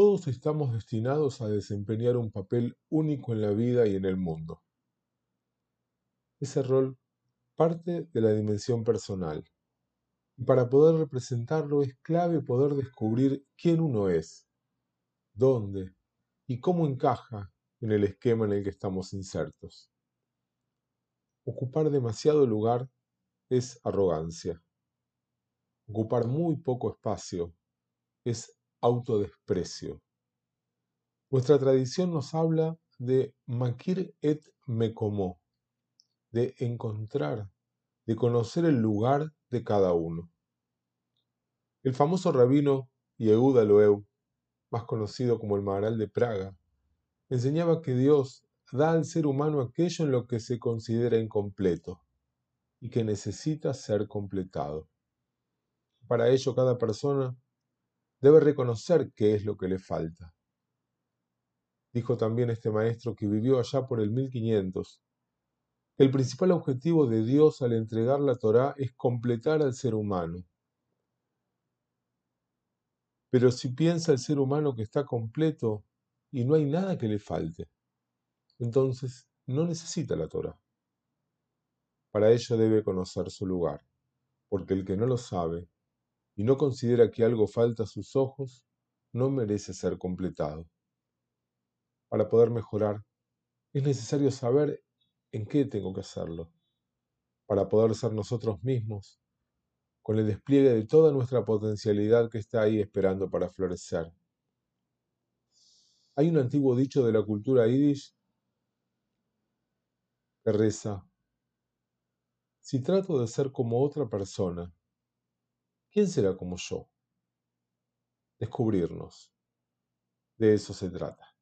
Todos estamos destinados a desempeñar un papel único en la vida y en el mundo. Ese rol parte de la dimensión personal. Y para poder representarlo es clave poder descubrir quién uno es, dónde y cómo encaja en el esquema en el que estamos insertos. Ocupar demasiado lugar es arrogancia. Ocupar muy poco espacio es autodesprecio. Nuestra tradición nos habla de makir et mekomo, de encontrar, de conocer el lugar de cada uno. El famoso rabino Yehuda Loeu, más conocido como el Maharal de Praga, enseñaba que Dios da al ser humano aquello en lo que se considera incompleto y que necesita ser completado. Para ello cada persona debe reconocer qué es lo que le falta. Dijo también este maestro que vivió allá por el 1500. El principal objetivo de Dios al entregar la Torá es completar al ser humano. Pero si piensa el ser humano que está completo y no hay nada que le falte, entonces no necesita la Torah. Para ello debe conocer su lugar, porque el que no lo sabe y no considera que algo falta a sus ojos, no merece ser completado. Para poder mejorar, es necesario saber en qué tengo que hacerlo, para poder ser nosotros mismos, con el despliegue de toda nuestra potencialidad que está ahí esperando para florecer. Hay un antiguo dicho de la cultura yiddish que reza, si trato de ser como otra persona, ¿quién será como yo? Descubrirnos. De eso se trata.